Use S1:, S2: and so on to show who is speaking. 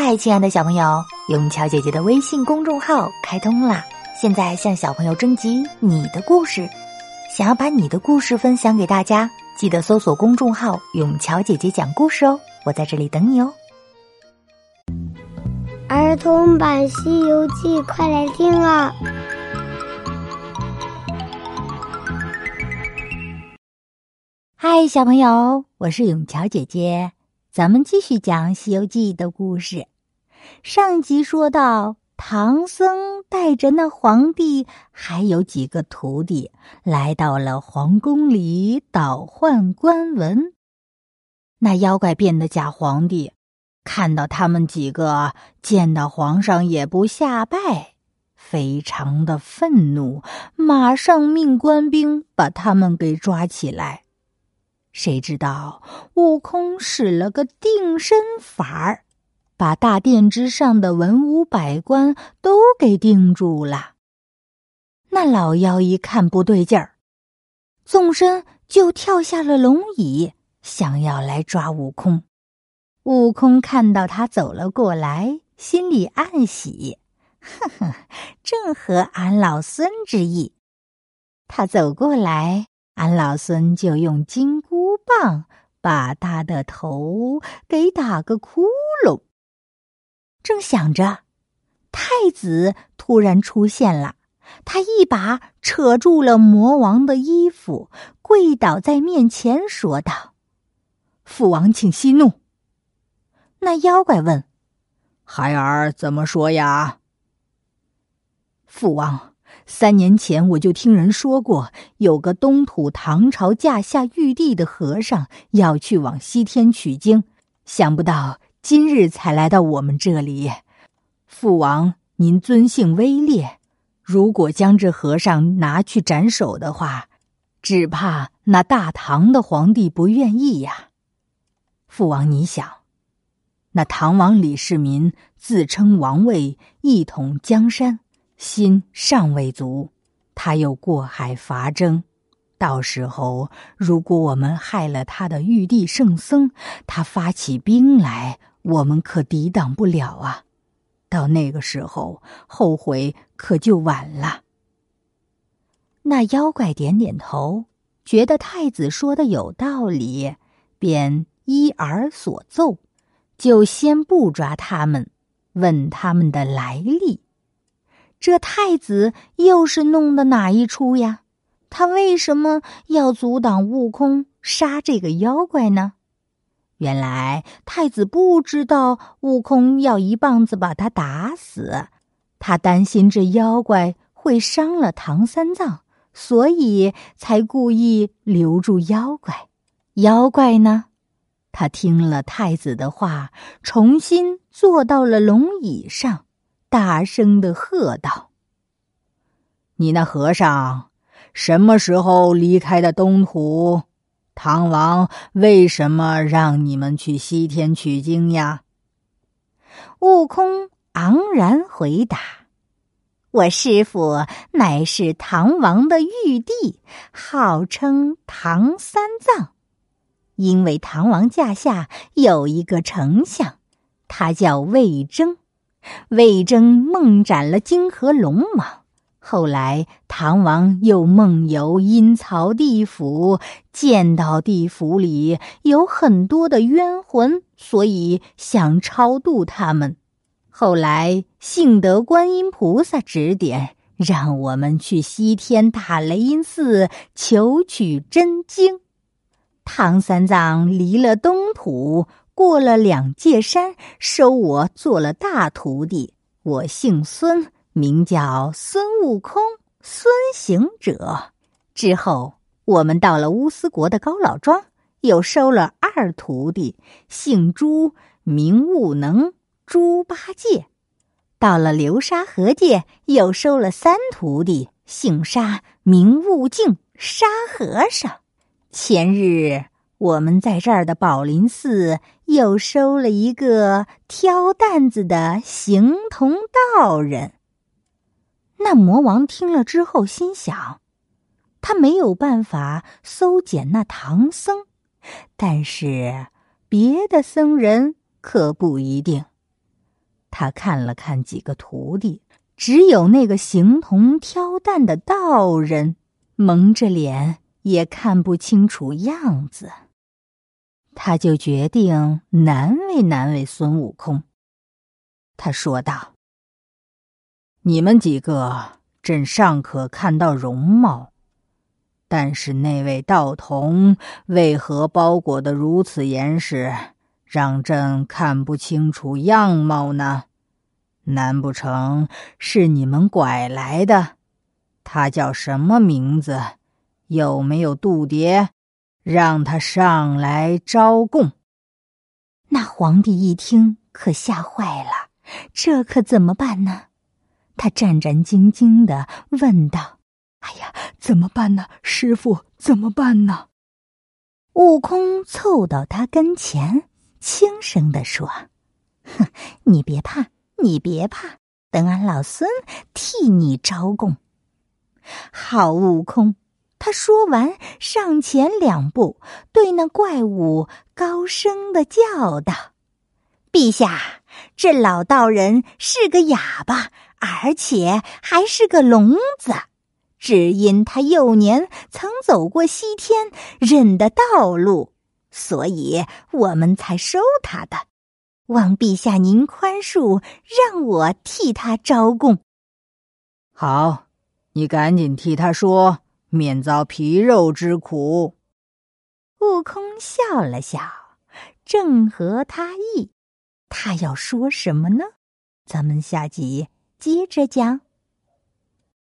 S1: 嗨，亲爱的小朋友，永桥姐姐的微信公众号开通啦！现在向小朋友征集你的故事，想要把你的故事分享给大家，记得搜索公众号“永桥姐姐讲故事”哦，我在这里等你哦。
S2: 儿童版《西游记》，快来听啊！
S1: 嗨，小朋友，我是永桥姐姐。咱们继续讲《西游记》的故事。上集说到，唐僧带着那皇帝还有几个徒弟，来到了皇宫里倒换官文。那妖怪变的假皇帝看到他们几个见到皇上也不下拜，非常的愤怒，马上命官兵把他们给抓起来。谁知道悟空使了个定身法儿，把大殿之上的文武百官都给定住了。那老妖一看不对劲儿，纵身就跳下了龙椅，想要来抓悟空。悟空看到他走了过来，心里暗喜，呵呵，正合俺老孙之意。他走过来。俺老孙就用金箍棒把他的头给打个窟窿。正想着，太子突然出现了，他一把扯住了魔王的衣服，跪倒在面前，说道：“父王，请息怒。”那妖怪问：“
S3: 孩儿怎么说呀？”
S1: 父王。三年前，我就听人说过，有个东土唐朝驾下玉帝的和尚要去往西天取经，想不到今日才来到我们这里。父王，您尊姓威烈？如果将这和尚拿去斩首的话，只怕那大唐的皇帝不愿意呀。父王，你想，那唐王李世民自称王位，一统江山。心尚未足，他又过海伐征，到时候如果我们害了他的玉帝圣僧，他发起兵来，我们可抵挡不了啊！到那个时候，后悔可就晚了。那妖怪点点头，觉得太子说的有道理，便依而所奏，就先不抓他们，问他们的来历。这太子又是弄的哪一出呀？他为什么要阻挡悟空杀这个妖怪呢？原来太子不知道悟空要一棒子把他打死，他担心这妖怪会伤了唐三藏，所以才故意留住妖怪。妖怪呢？他听了太子的话，重新坐到了龙椅上。大声的喝道：“
S3: 你那和尚什么时候离开的东土？唐王为什么让你们去西天取经呀？”
S1: 悟空昂然回答：“我师傅乃是唐王的玉帝，号称唐三藏。因为唐王驾下有一个丞相，他叫魏征。”魏征梦斩了泾河龙王，后来唐王又梦游阴曹地府，见到地府里有很多的冤魂，所以想超度他们。后来幸得观音菩萨指点，让我们去西天大雷音寺求取真经。唐三藏离了东土。过了两界山，收我做了大徒弟。我姓孙，名叫孙悟空，孙行者。之后，我们到了乌斯国的高老庄，又收了二徒弟，姓朱，名悟能，猪八戒。到了流沙河界，又收了三徒弟，姓沙，名悟净，沙和尚。前日。我们在这儿的宝林寺又收了一个挑担子的行童道人。那魔王听了之后，心想：他没有办法搜检那唐僧，但是别的僧人可不一定。他看了看几个徒弟，只有那个形同挑担的道人，蒙着脸也看不清楚样子。他就决定难为难为孙悟空。他说道：“
S3: 你们几个，朕尚可看到容貌。”但是那位道童为何包裹的如此严实，让朕看不清楚样貌呢？难不成是你们拐来的？他叫什么名字？有没有度牒？让他上来招供。
S1: 那皇帝一听，可吓坏了，这可怎么办呢？他战战兢兢的问道。哎呀，怎么办呢？师傅，怎么办呢？悟空凑到他跟前，轻声的说：“哼，你别怕，你别怕，等俺老孙替你招供。”好，悟空，他说完，上前两步，对那怪物高声的叫道：“陛下，这老道人是个哑巴，而且还是个聋子。”只因他幼年曾走过西天认得道路，所以我们才收他的。望陛下您宽恕，让我替他招供。
S3: 好，你赶紧替他说，免遭皮肉之苦。
S1: 悟空笑了笑，正合他意。他要说什么呢？咱们下集接着讲。